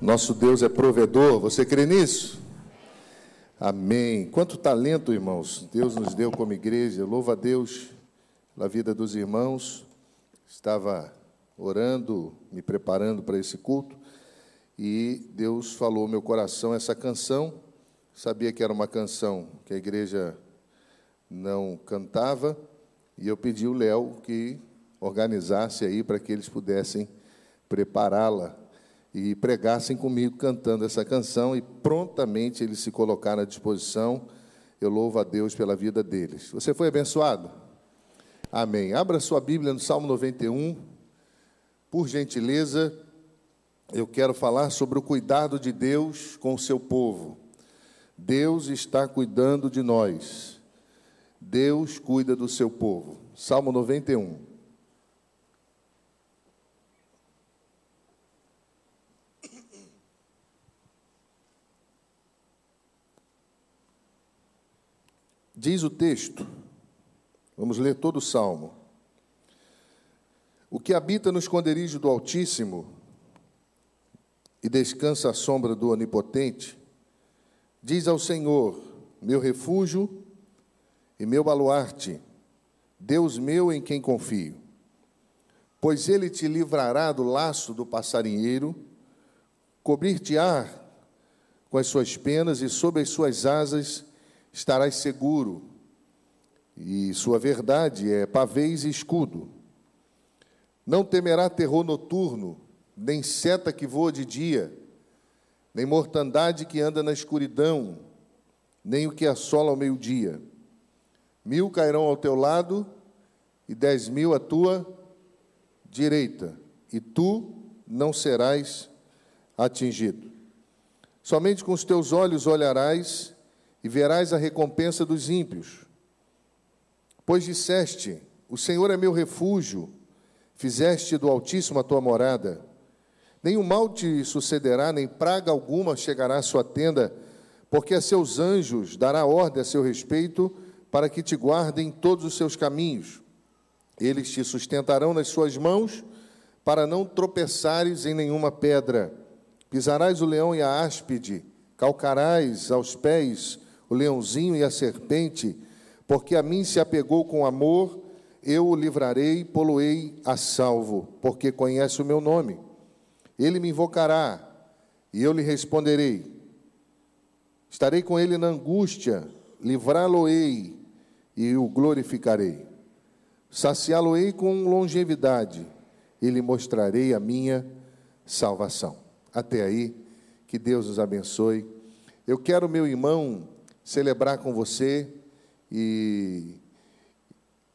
Nosso Deus é provedor, você crê nisso? Amém. Quanto talento, irmãos, Deus nos deu como igreja. Louva a Deus pela vida dos irmãos. Estava orando, me preparando para esse culto, e Deus falou ao meu coração essa canção. Sabia que era uma canção que a igreja não cantava, e eu pedi o Léo que organizasse aí para que eles pudessem prepará-la e pregassem comigo cantando essa canção e prontamente eles se colocaram à disposição. Eu louvo a Deus pela vida deles. Você foi abençoado? Amém. Abra sua Bíblia no Salmo 91. Por gentileza, eu quero falar sobre o cuidado de Deus com o seu povo. Deus está cuidando de nós. Deus cuida do seu povo. Salmo 91. Diz o texto, vamos ler todo o salmo. O que habita no esconderijo do Altíssimo e descansa à sombra do Onipotente, diz ao Senhor: meu refúgio e meu baluarte, Deus meu em quem confio. Pois ele te livrará do laço do passarinheiro, cobrir-te-á com as suas penas e sob as suas asas estarás seguro, e sua verdade é pavês e escudo. Não temerá terror noturno, nem seta que voa de dia, nem mortandade que anda na escuridão, nem o que assola ao meio-dia. Mil cairão ao teu lado e dez mil à tua direita, e tu não serás atingido. Somente com os teus olhos olharás e verás a recompensa dos ímpios. Pois disseste: O Senhor é meu refúgio, fizeste do Altíssimo a tua morada. Nenhum mal te sucederá, nem praga alguma chegará à sua tenda, porque a seus anjos dará ordem a seu respeito, para que te guardem todos os seus caminhos. Eles te sustentarão nas suas mãos, para não tropeçares em nenhuma pedra. Pisarás o leão e a áspide, calcarás aos pés o leãozinho e a serpente, porque a mim se apegou com amor, eu o livrarei, poloei a salvo, porque conhece o meu nome. Ele me invocará, e eu lhe responderei. Estarei com ele na angústia, livrá-lo-ei e o glorificarei. Saciá-lo-ei com longevidade e lhe mostrarei a minha salvação. Até aí, que Deus os abençoe. Eu quero, meu irmão, celebrar com você e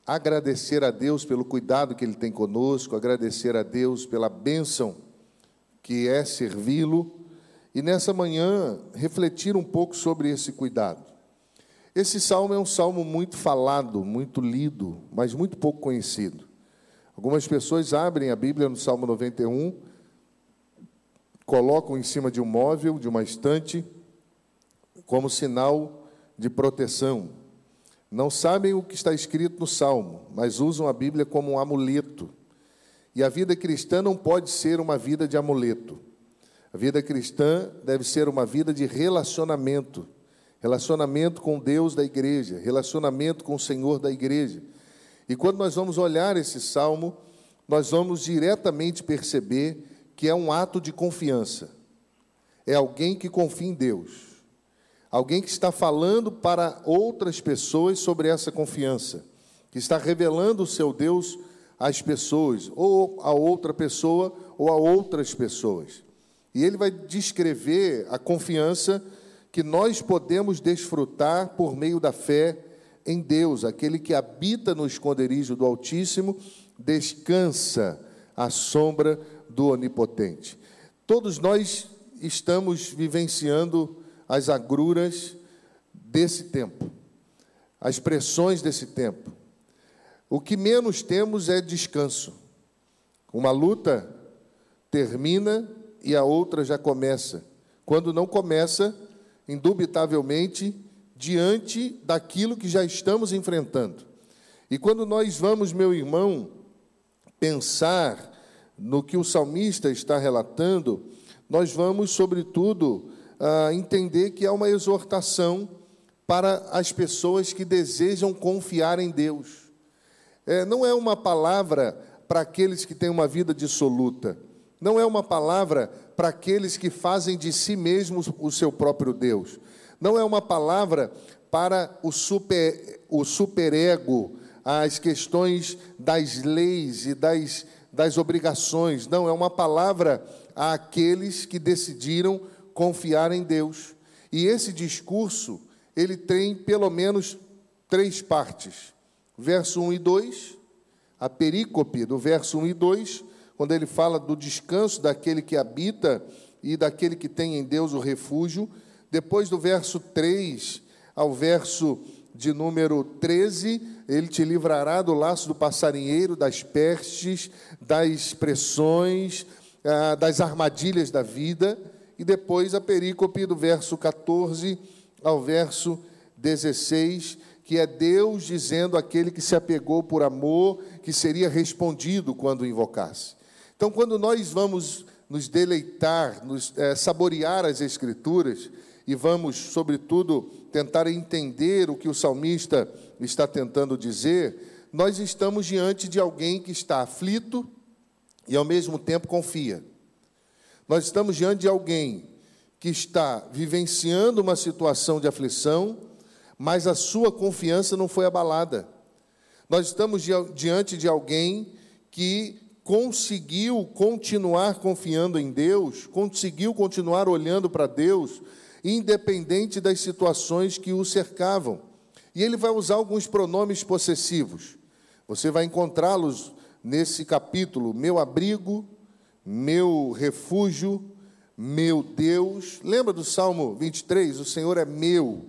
agradecer a Deus pelo cuidado que Ele tem conosco, agradecer a Deus pela bênção que é servi-lo e nessa manhã refletir um pouco sobre esse cuidado. Esse salmo é um salmo muito falado, muito lido, mas muito pouco conhecido. Algumas pessoas abrem a Bíblia no Salmo 91, colocam em cima de um móvel, de uma estante, como sinal de proteção. Não sabem o que está escrito no Salmo, mas usam a Bíblia como um amuleto. E a vida cristã não pode ser uma vida de amuleto. A vida cristã deve ser uma vida de relacionamento. Relacionamento com Deus da igreja, relacionamento com o Senhor da igreja. E quando nós vamos olhar esse salmo, nós vamos diretamente perceber que é um ato de confiança. É alguém que confia em Deus Alguém que está falando para outras pessoas sobre essa confiança, que está revelando o seu Deus às pessoas, ou a outra pessoa, ou a outras pessoas. E ele vai descrever a confiança que nós podemos desfrutar por meio da fé em Deus, aquele que habita no esconderijo do Altíssimo, descansa à sombra do Onipotente. Todos nós estamos vivenciando as agruras desse tempo, as pressões desse tempo. O que menos temos é descanso. Uma luta termina e a outra já começa. Quando não começa, indubitavelmente, diante daquilo que já estamos enfrentando. E quando nós vamos, meu irmão, pensar no que o salmista está relatando, nós vamos, sobretudo, entender que é uma exortação para as pessoas que desejam confiar em Deus. É, não é uma palavra para aqueles que têm uma vida dissoluta. Não é uma palavra para aqueles que fazem de si mesmos o seu próprio Deus. Não é uma palavra para o super o superego, as questões das leis e das, das obrigações. Não, é uma palavra àqueles que decidiram confiar em Deus. E esse discurso, ele tem pelo menos três partes. Verso 1 e 2, a perícope do verso 1 e 2, quando ele fala do descanso daquele que habita e daquele que tem em Deus o refúgio. Depois do verso 3 ao verso de número 13, ele te livrará do laço do passarinheiro, das pestes, das pressões, ah, das armadilhas da vida. E depois a perícope do verso 14 ao verso 16, que é Deus dizendo àquele que se apegou por amor que seria respondido quando invocasse. Então, quando nós vamos nos deleitar, nos é, saborear as Escrituras, e vamos, sobretudo, tentar entender o que o salmista está tentando dizer, nós estamos diante de alguém que está aflito e, ao mesmo tempo, confia. Nós estamos diante de alguém que está vivenciando uma situação de aflição, mas a sua confiança não foi abalada. Nós estamos diante de alguém que conseguiu continuar confiando em Deus, conseguiu continuar olhando para Deus, independente das situações que o cercavam. E ele vai usar alguns pronomes possessivos. Você vai encontrá-los nesse capítulo: meu abrigo, meu refúgio, meu Deus. Lembra do Salmo 23? O Senhor é meu,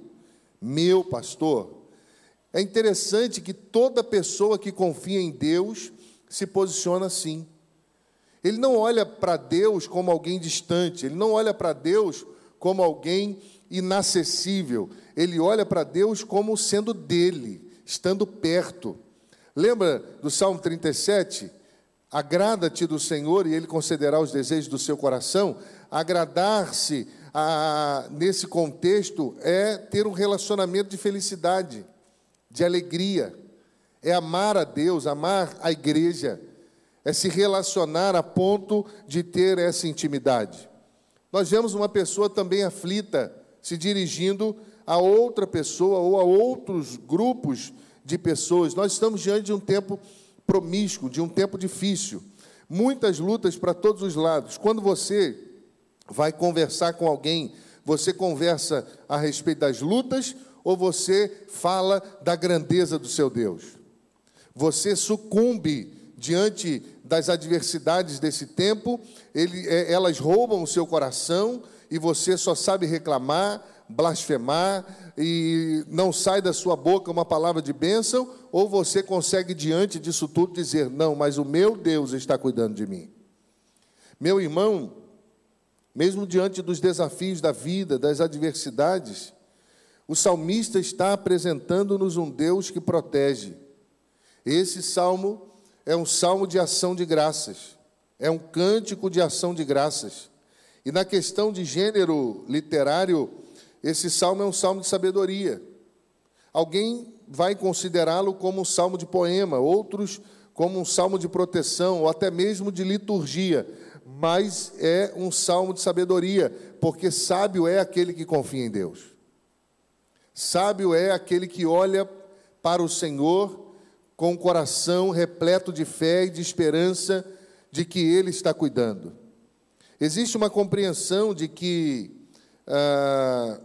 meu pastor. É interessante que toda pessoa que confia em Deus se posiciona assim. Ele não olha para Deus como alguém distante, ele não olha para Deus como alguém inacessível. Ele olha para Deus como sendo dele, estando perto. Lembra do Salmo 37? Agrada-te do Senhor e ele concederá os desejos do seu coração. Agradar-se nesse contexto é ter um relacionamento de felicidade, de alegria, é amar a Deus, amar a igreja, é se relacionar a ponto de ter essa intimidade. Nós vemos uma pessoa também aflita se dirigindo a outra pessoa ou a outros grupos de pessoas. Nós estamos diante de um tempo promíscuo, de um tempo difícil. Muitas lutas para todos os lados. Quando você vai conversar com alguém, você conversa a respeito das lutas ou você fala da grandeza do seu Deus? Você sucumbe diante das adversidades desse tempo, ele, é, elas roubam o seu coração e você só sabe reclamar, blasfemar e não sai da sua boca uma palavra de bênção, ou você consegue, diante disso tudo, dizer: Não, mas o meu Deus está cuidando de mim. Meu irmão, mesmo diante dos desafios da vida, das adversidades, o salmista está apresentando-nos um Deus que protege. Esse salmo é um salmo de ação de graças, é um cântico de ação de graças. E na questão de gênero literário, esse salmo é um salmo de sabedoria. Alguém vai considerá-lo como um salmo de poema, outros como um salmo de proteção, ou até mesmo de liturgia, mas é um salmo de sabedoria, porque sábio é aquele que confia em Deus. Sábio é aquele que olha para o Senhor com o coração repleto de fé e de esperança de que Ele está cuidando. Existe uma compreensão de que ah,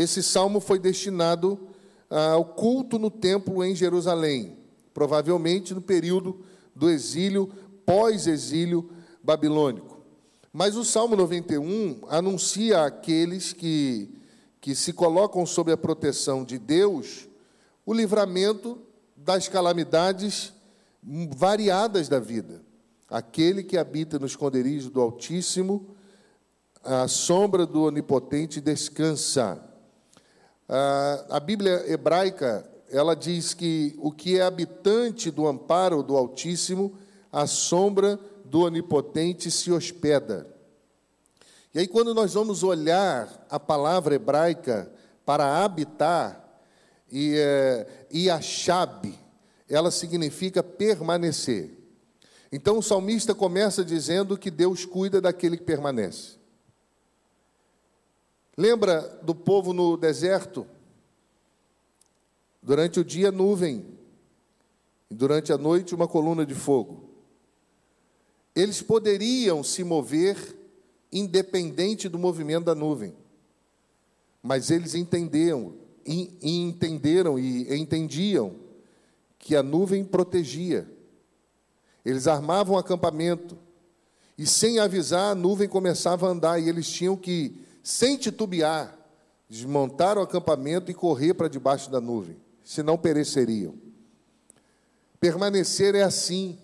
esse salmo foi destinado ah, ao culto no templo em Jerusalém, provavelmente no período do exílio, pós-exílio babilônico. Mas o Salmo 91 anuncia àqueles que, que se colocam sob a proteção de Deus o livramento das calamidades variadas da vida. Aquele que habita no esconderijo do Altíssimo, a sombra do Onipotente descansa. A Bíblia hebraica, ela diz que o que é habitante do amparo do Altíssimo, a sombra do Onipotente se hospeda. E aí, quando nós vamos olhar a palavra hebraica para habitar, e, é, e a chave, ela significa permanecer. Então o salmista começa dizendo que Deus cuida daquele que permanece. Lembra do povo no deserto? Durante o dia, nuvem, e durante a noite, uma coluna de fogo. Eles poderiam se mover independente do movimento da nuvem, mas eles entendiam, e, e entenderam e entendiam que a nuvem protegia. Eles armavam acampamento e, sem avisar, a nuvem começava a andar e eles tinham que, sem titubear, desmontar o acampamento e correr para debaixo da nuvem, senão pereceriam. Permanecer é assim,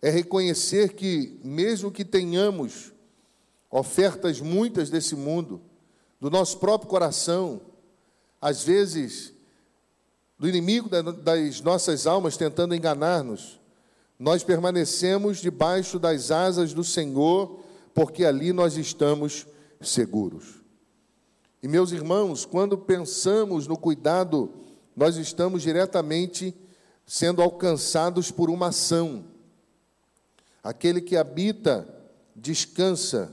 é reconhecer que, mesmo que tenhamos ofertas muitas desse mundo, do nosso próprio coração, às vezes, do inimigo das nossas almas tentando enganar-nos, nós permanecemos debaixo das asas do Senhor, porque ali nós estamos seguros. E meus irmãos, quando pensamos no cuidado, nós estamos diretamente sendo alcançados por uma ação. Aquele que habita, descansa,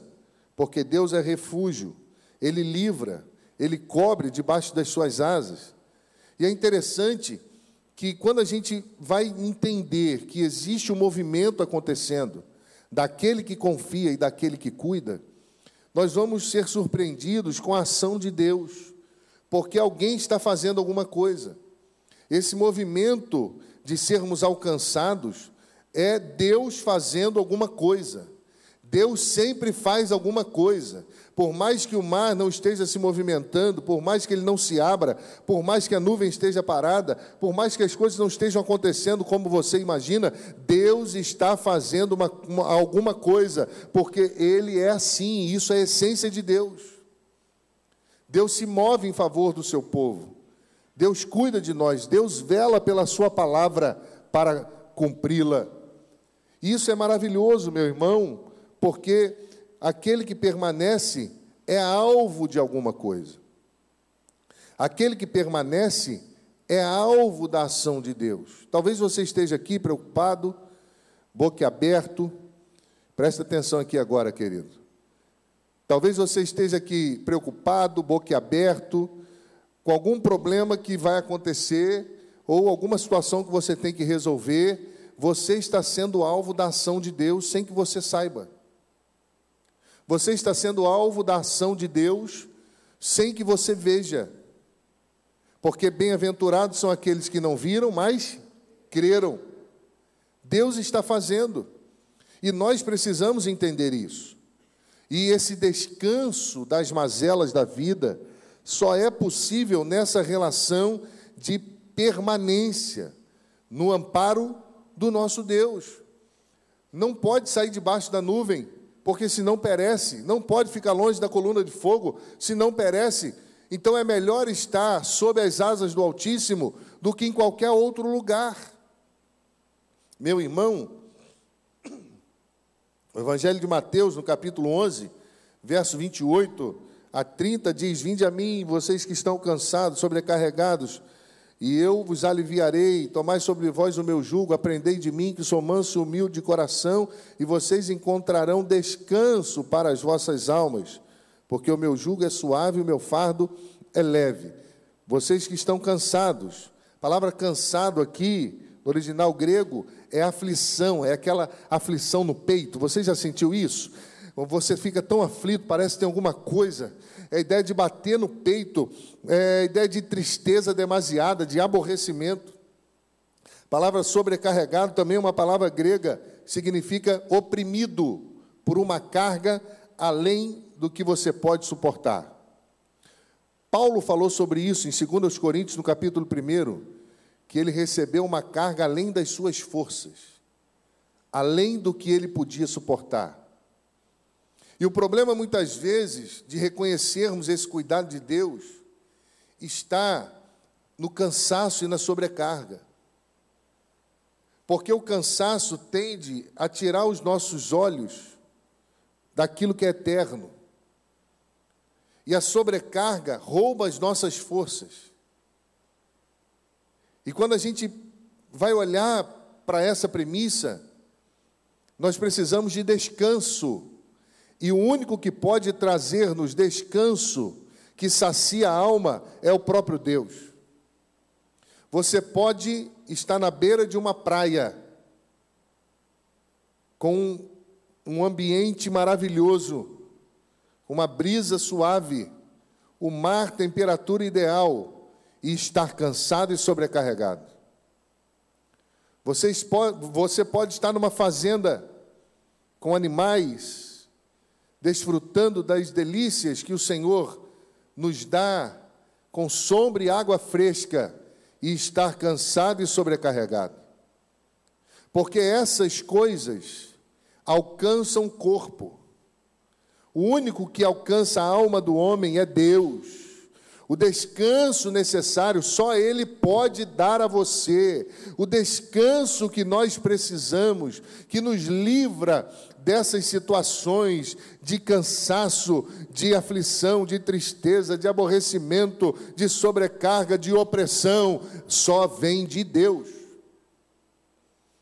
porque Deus é refúgio, Ele livra, Ele cobre debaixo das suas asas. E é interessante que quando a gente vai entender que existe um movimento acontecendo, daquele que confia e daquele que cuida, nós vamos ser surpreendidos com a ação de Deus, porque alguém está fazendo alguma coisa. Esse movimento de sermos alcançados é Deus fazendo alguma coisa. Deus sempre faz alguma coisa. Por mais que o mar não esteja se movimentando, por mais que ele não se abra, por mais que a nuvem esteja parada, por mais que as coisas não estejam acontecendo como você imagina, Deus está fazendo uma, uma, alguma coisa, porque Ele é assim, isso é a essência de Deus. Deus se move em favor do seu povo, Deus cuida de nós, Deus vela pela Sua palavra para cumpri-la. Isso é maravilhoso, meu irmão, porque aquele que permanece é alvo de alguma coisa. Aquele que permanece é alvo da ação de Deus. Talvez você esteja aqui preocupado, boquiaberto. Presta atenção aqui agora, querido. Talvez você esteja aqui preocupado, boquiaberto, com algum problema que vai acontecer ou alguma situação que você tem que resolver. Você está sendo alvo da ação de Deus sem que você saiba. Você está sendo alvo da ação de Deus sem que você veja. Porque bem-aventurados são aqueles que não viram, mas creram. Deus está fazendo. E nós precisamos entender isso. E esse descanso das mazelas da vida só é possível nessa relação de permanência, no amparo do nosso Deus. Não pode sair debaixo da nuvem porque senão perece. Não pode ficar longe da coluna de fogo, senão perece. Então é melhor estar sob as asas do Altíssimo do que em qualquer outro lugar. Meu irmão, o Evangelho de Mateus, no capítulo 11, verso 28 a 30, diz: Vinde a mim, vocês que estão cansados, sobrecarregados, e eu vos aliviarei. Tomai sobre vós o meu jugo, aprendei de mim, que sou manso e humilde de coração, e vocês encontrarão descanso para as vossas almas, porque o meu jugo é suave e o meu fardo é leve. Vocês que estão cansados, a palavra cansado aqui, no original grego, é aflição, é aquela aflição no peito. Você já sentiu isso? Você fica tão aflito, parece que tem alguma coisa é a ideia de bater no peito, é a ideia de tristeza demasiada, de aborrecimento. A palavra sobrecarregado também é uma palavra grega, significa oprimido por uma carga além do que você pode suportar. Paulo falou sobre isso em 2 Coríntios, no capítulo 1, que ele recebeu uma carga além das suas forças, além do que ele podia suportar. E o problema, muitas vezes, de reconhecermos esse cuidado de Deus, está no cansaço e na sobrecarga. Porque o cansaço tende a tirar os nossos olhos daquilo que é eterno, E a sobrecarga rouba as nossas forças. E quando a gente vai olhar para essa premissa, nós precisamos de descanso. E o único que pode trazer-nos descanso, que sacia a alma, é o próprio Deus. Você pode estar na beira de uma praia, com um ambiente maravilhoso, uma brisa suave, o mar, temperatura ideal, e estar cansado e sobrecarregado. Você pode estar numa fazenda com animais, desfrutando das delícias que o Senhor nos dá, com sombra e água fresca, e estar cansado e sobrecarregado. Porque essas coisas alcançam o corpo. O único que alcança a alma do homem é Deus. O descanso necessário só Ele pode dar a você. O descanso que nós precisamos, que nos livra dessas situações de cansaço, de aflição, de tristeza, de aborrecimento, de sobrecarga, de opressão, só vem de Deus.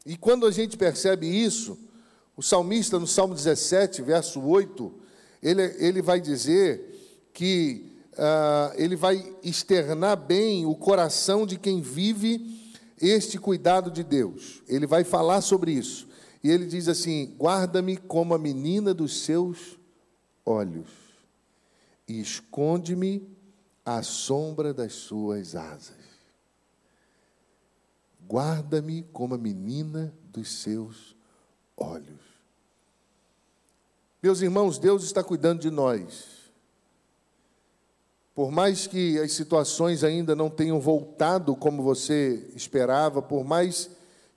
E quando a gente percebe isso, o salmista, no Salmo 17, verso 8, ele, ele vai dizer que uh, ele vai externar bem o coração de quem vive este cuidado de Deus. Ele vai falar sobre isso. E ele diz assim: Guarda-me como a menina dos seus olhos, e esconde-me à sombra das suas asas. Guarda-me como a menina dos seus olhos. Meus irmãos, Deus está cuidando de nós. Por mais que as situações ainda não tenham voltado como você esperava, por mais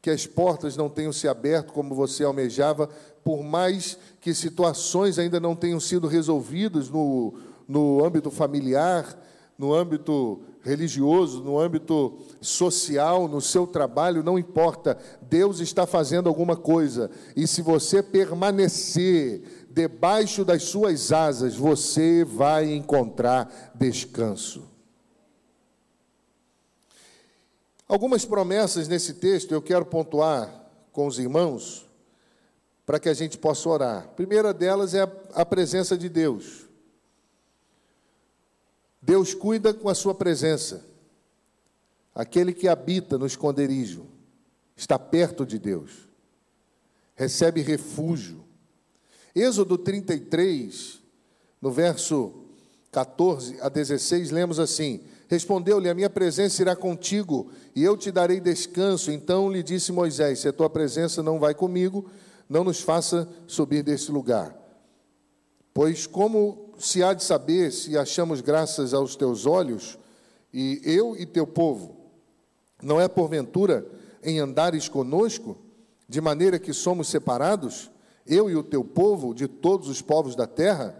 que as portas não tenham se aberto como você almejava, por mais que situações ainda não tenham sido resolvidas no, no âmbito familiar, no âmbito religioso, no âmbito social, no seu trabalho, não importa, Deus está fazendo alguma coisa, e se você permanecer debaixo das suas asas você vai encontrar descanso. Algumas promessas nesse texto eu quero pontuar com os irmãos para que a gente possa orar. A primeira delas é a presença de Deus. Deus cuida com a sua presença. Aquele que habita no esconderijo está perto de Deus, recebe refúgio. Êxodo 33, no verso 14 a 16, lemos assim: Respondeu-lhe: A minha presença irá contigo, e eu te darei descanso. Então lhe disse Moisés: Se a tua presença não vai comigo, não nos faça subir desse lugar. Pois como se há de saber se achamos graças aos teus olhos, e eu e teu povo, não é porventura em andares conosco, de maneira que somos separados? eu e o teu povo, de todos os povos da terra,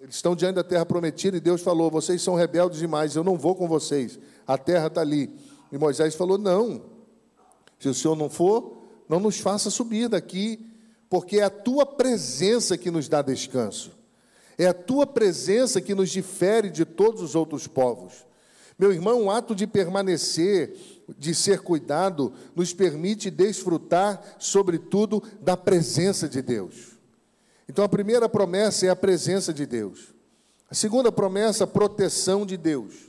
eles estão diante da terra prometida e Deus falou: vocês são rebeldes demais, eu não vou com vocês, a terra está ali. E Moisés falou: não, se o Senhor não for, não nos faça subir daqui, porque é a tua presença que nos dá descanso, é a tua presença que nos difere de todos os outros povos. Meu irmão, o ato de permanecer de ser cuidado, nos permite desfrutar, sobretudo, da presença de Deus. Então, a primeira promessa é a presença de Deus. A segunda promessa, a proteção de Deus.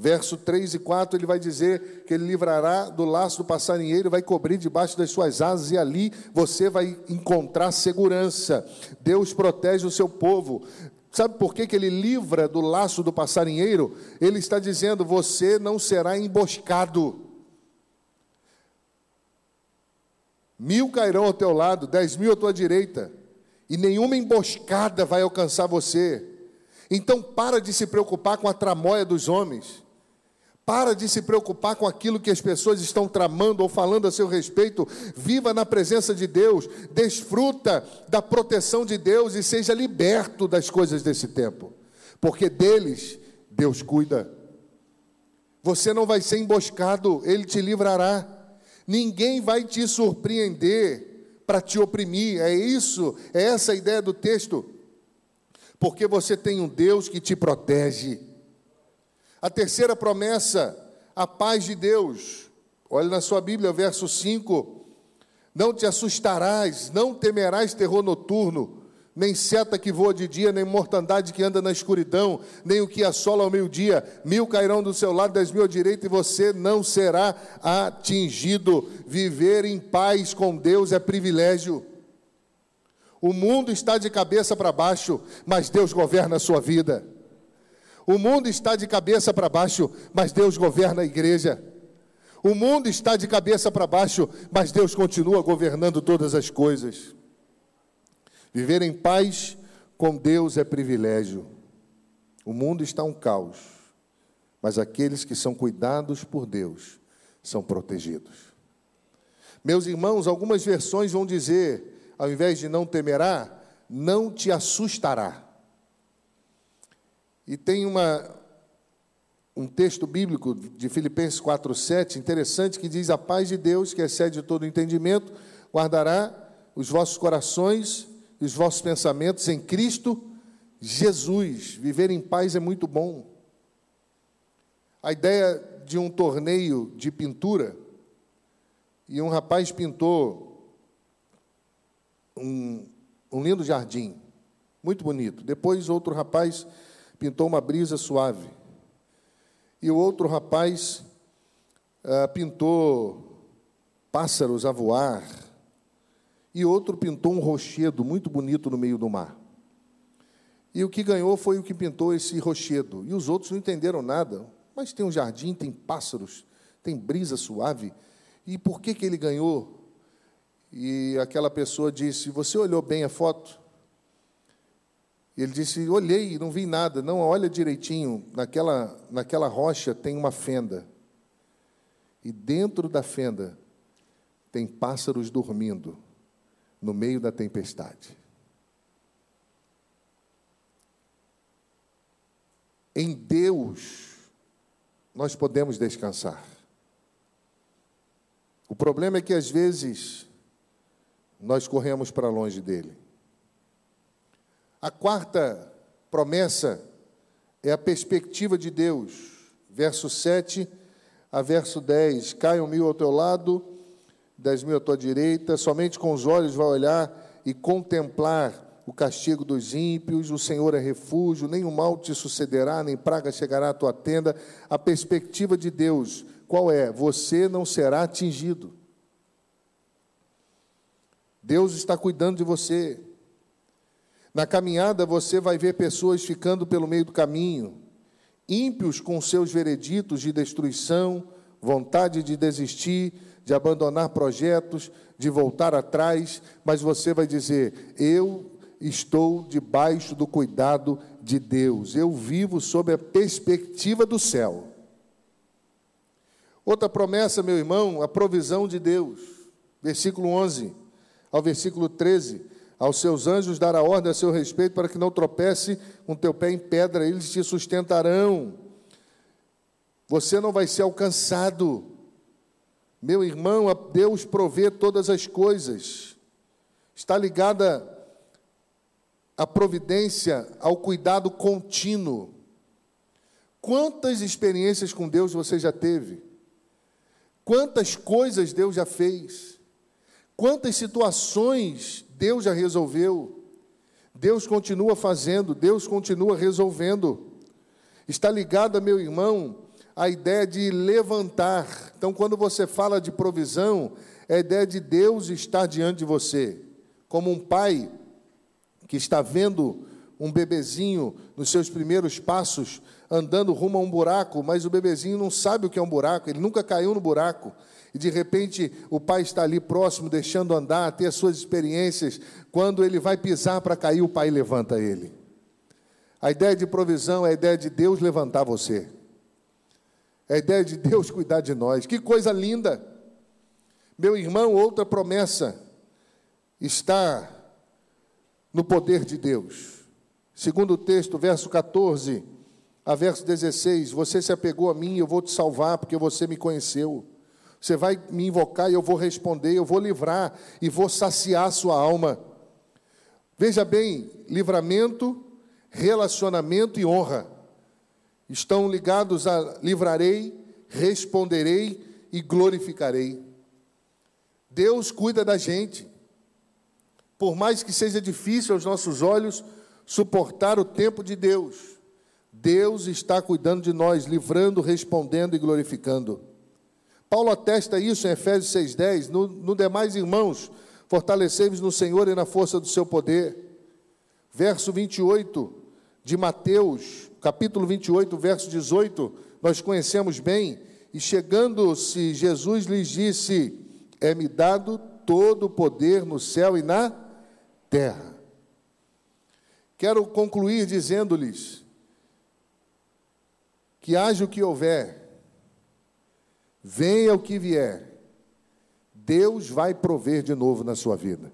Verso 3 e 4, ele vai dizer que ele livrará do laço do passarinheiro, vai cobrir debaixo das suas asas, e ali você vai encontrar segurança. Deus protege o seu povo. Sabe por que, que ele livra do laço do passarinheiro? Ele está dizendo: você não será emboscado. Mil cairão ao teu lado, dez mil à tua direita, e nenhuma emboscada vai alcançar você. Então, para de se preocupar com a tramóia dos homens. Para de se preocupar com aquilo que as pessoas estão tramando ou falando a seu respeito. Viva na presença de Deus, desfruta da proteção de Deus e seja liberto das coisas desse tempo, porque deles Deus cuida. Você não vai ser emboscado, Ele te livrará. Ninguém vai te surpreender para te oprimir. É isso, é essa a ideia do texto. porque você tem um Deus que te protege. A terceira promessa, a paz de Deus. Olha na sua Bíblia, verso 5. Não te assustarás, não temerás terror noturno, nem seta que voa de dia, nem mortandade que anda na escuridão, nem o que assola ao meio-dia. Mil cairão do seu lado, dez mil à direita, e você não será atingido. Viver em paz com Deus é privilégio. O mundo está de cabeça para baixo, mas Deus governa a sua vida. O mundo está de cabeça para baixo, mas Deus governa a igreja. O mundo está de cabeça para baixo, mas Deus continua governando todas as coisas. Viver em paz com Deus é privilégio. O mundo está um caos, mas aqueles que são cuidados por Deus são protegidos. Meus irmãos, algumas versões vão dizer, ao invés de não temerá, não te assustará. E tem uma, um texto bíblico de Filipenses 4,7, interessante, que diz: A paz de Deus, que excede todo entendimento, guardará os vossos corações os vossos pensamentos em Cristo Jesus. Viver em paz é muito bom. A ideia de um torneio de pintura, e um rapaz pintou um, um lindo jardim, muito bonito. Depois, outro rapaz pintou uma brisa suave. E o outro rapaz ah, pintou pássaros a voar. E outro pintou um rochedo muito bonito no meio do mar. E o que ganhou foi o que pintou esse rochedo. E os outros não entenderam nada. Mas tem um jardim, tem pássaros, tem brisa suave. E por que, que ele ganhou? E aquela pessoa disse: Você olhou bem a foto? Ele disse: Olhei não vi nada. Não, olha direitinho. Naquela, naquela rocha tem uma fenda. E dentro da fenda tem pássaros dormindo no meio da tempestade. Em Deus nós podemos descansar. O problema é que às vezes nós corremos para longe dele. A quarta promessa é a perspectiva de Deus. Verso 7 a verso 10. Caiam mil ao teu lado, dez mil à tua direita, somente com os olhos vai olhar e contemplar o castigo dos ímpios, o Senhor é refúgio, o mal te sucederá, nem praga chegará à tua tenda. A perspectiva de Deus, qual é? Você não será atingido. Deus está cuidando de você. Na caminhada você vai ver pessoas ficando pelo meio do caminho, ímpios com seus vereditos de destruição, vontade de desistir, de abandonar projetos, de voltar atrás, mas você vai dizer: Eu estou debaixo do cuidado de Deus, eu vivo sob a perspectiva do céu. Outra promessa, meu irmão, a provisão de Deus. Versículo 11 ao versículo 13 aos seus anjos dará ordem a seu respeito para que não tropece com teu pé em pedra, eles te sustentarão. Você não vai ser alcançado. Meu irmão, Deus provê todas as coisas. Está ligada a providência ao cuidado contínuo. Quantas experiências com Deus você já teve? Quantas coisas Deus já fez? Quantas situações Deus já resolveu. Deus continua fazendo, Deus continua resolvendo. Está ligada, meu irmão, a ideia de levantar. Então, quando você fala de provisão, é a ideia de Deus estar diante de você. Como um pai que está vendo um bebezinho nos seus primeiros passos, andando rumo a um buraco, mas o bebezinho não sabe o que é um buraco, ele nunca caiu no buraco e de repente o pai está ali próximo, deixando andar, ter as suas experiências. Quando ele vai pisar para cair, o pai levanta ele. A ideia de provisão é a ideia de Deus levantar você. É a ideia de Deus cuidar de nós. Que coisa linda! Meu irmão, outra promessa está no poder de Deus. Segundo o texto, verso 14 a verso 16: Você se apegou a mim, eu vou te salvar, porque você me conheceu. Você vai me invocar e eu vou responder, eu vou livrar e vou saciar sua alma. Veja bem, livramento relacionamento e honra. Estão ligados a livrarei, responderei e glorificarei. Deus cuida da gente. Por mais que seja difícil aos nossos olhos suportar o tempo de Deus, Deus está cuidando de nós, livrando, respondendo e glorificando. Paulo atesta isso em Efésios 6,10. No, no demais, irmãos, fortalecei-vos no Senhor e na força do seu poder. Verso 28 de Mateus, capítulo 28, verso 18, nós conhecemos bem. E chegando-se, Jesus lhes disse: É-me dado todo o poder no céu e na terra. Quero concluir dizendo-lhes que haja o que houver, venha o que vier, Deus vai prover de novo na sua vida.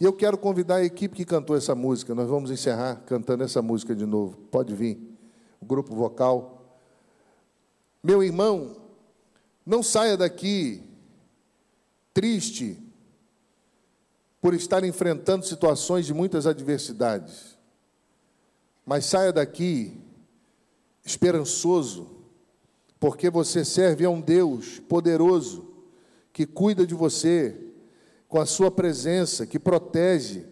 E eu quero convidar a equipe que cantou essa música, nós vamos encerrar cantando essa música de novo. Pode vir, o grupo vocal. Meu irmão, não saia daqui triste por estar enfrentando situações de muitas adversidades, mas saia daqui esperançoso, porque você serve a um Deus poderoso que cuida de você com a sua presença, que protege,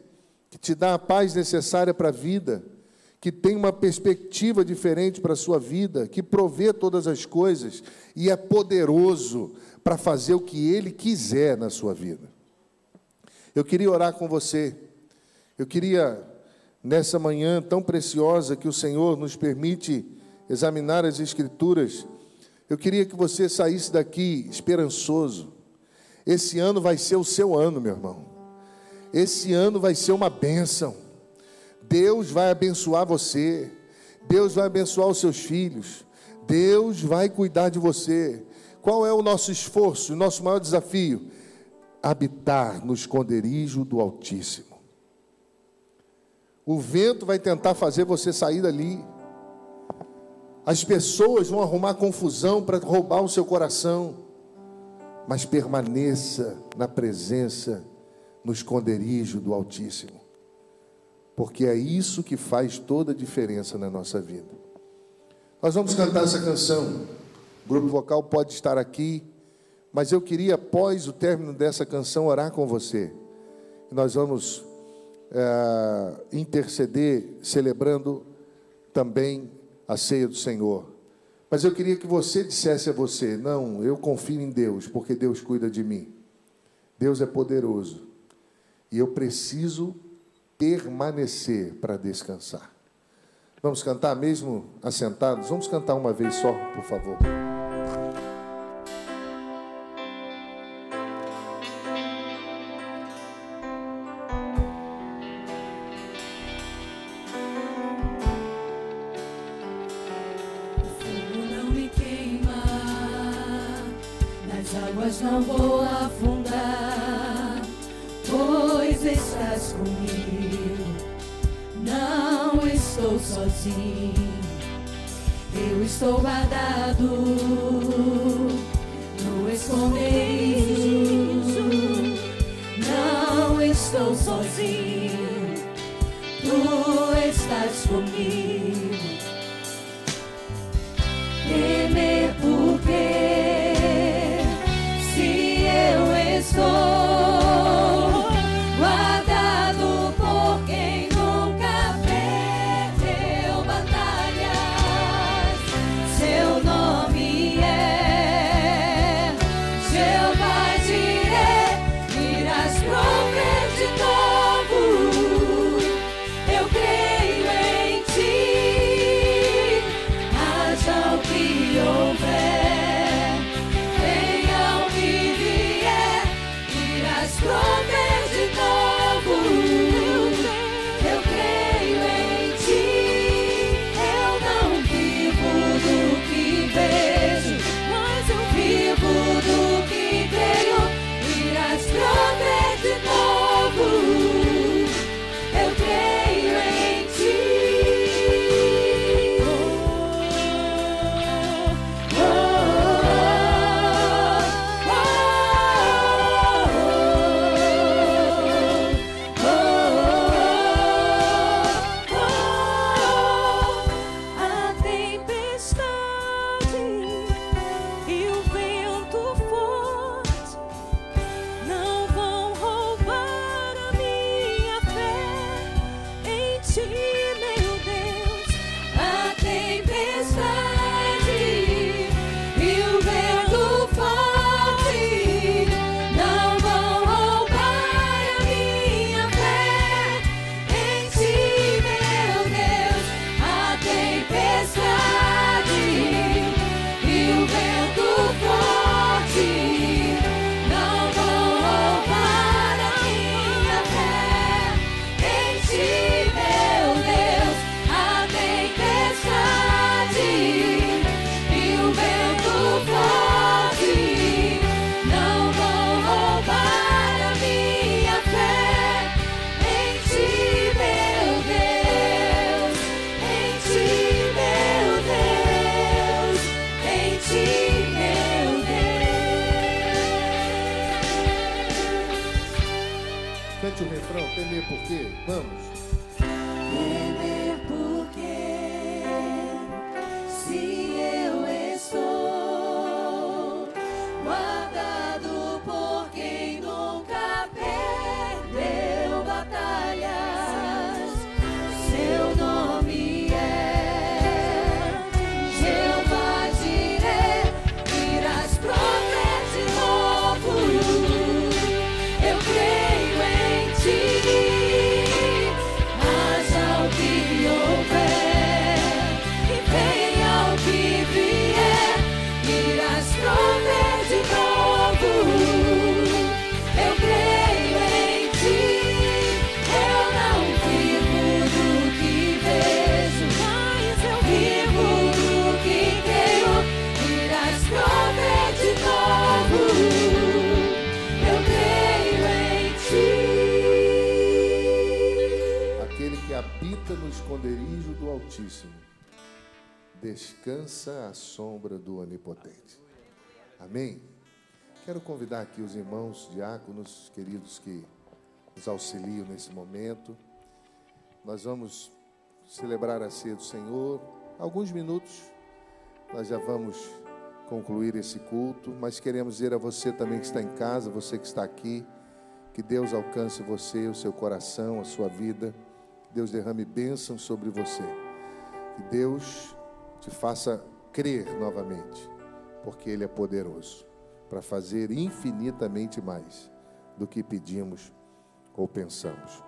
que te dá a paz necessária para a vida, que tem uma perspectiva diferente para a sua vida, que provê todas as coisas e é poderoso para fazer o que ele quiser na sua vida. Eu queria orar com você. Eu queria nessa manhã tão preciosa que o Senhor nos permite examinar as Escrituras, eu queria que você saísse daqui esperançoso. Esse ano vai ser o seu ano, meu irmão. Esse ano vai ser uma bênção. Deus vai abençoar você. Deus vai abençoar os seus filhos. Deus vai cuidar de você. Qual é o nosso esforço, o nosso maior desafio? Habitar no esconderijo do Altíssimo. O vento vai tentar fazer você sair dali. As pessoas vão arrumar confusão para roubar o seu coração, mas permaneça na presença, no esconderijo do Altíssimo, porque é isso que faz toda a diferença na nossa vida. Nós vamos cantar essa canção. O grupo vocal pode estar aqui, mas eu queria, após o término dessa canção, orar com você. Nós vamos é, interceder, celebrando também a ceia do Senhor. Mas eu queria que você dissesse a você: não, eu confio em Deus, porque Deus cuida de mim. Deus é poderoso. E eu preciso permanecer para descansar. Vamos cantar mesmo assentados? Vamos cantar uma vez só, por favor. Guardado descansa à sombra do Onipotente. Amém? Quero convidar aqui os irmãos diáconos, queridos que nos auxiliam nesse momento. Nós vamos celebrar a ceia do Senhor. Alguns minutos, nós já vamos concluir esse culto, mas queremos dizer a você também que está em casa, você que está aqui, que Deus alcance você, o seu coração, a sua vida. Deus derrame bênção sobre você. Que Deus te faça crer novamente, porque Ele é poderoso para fazer infinitamente mais do que pedimos ou pensamos.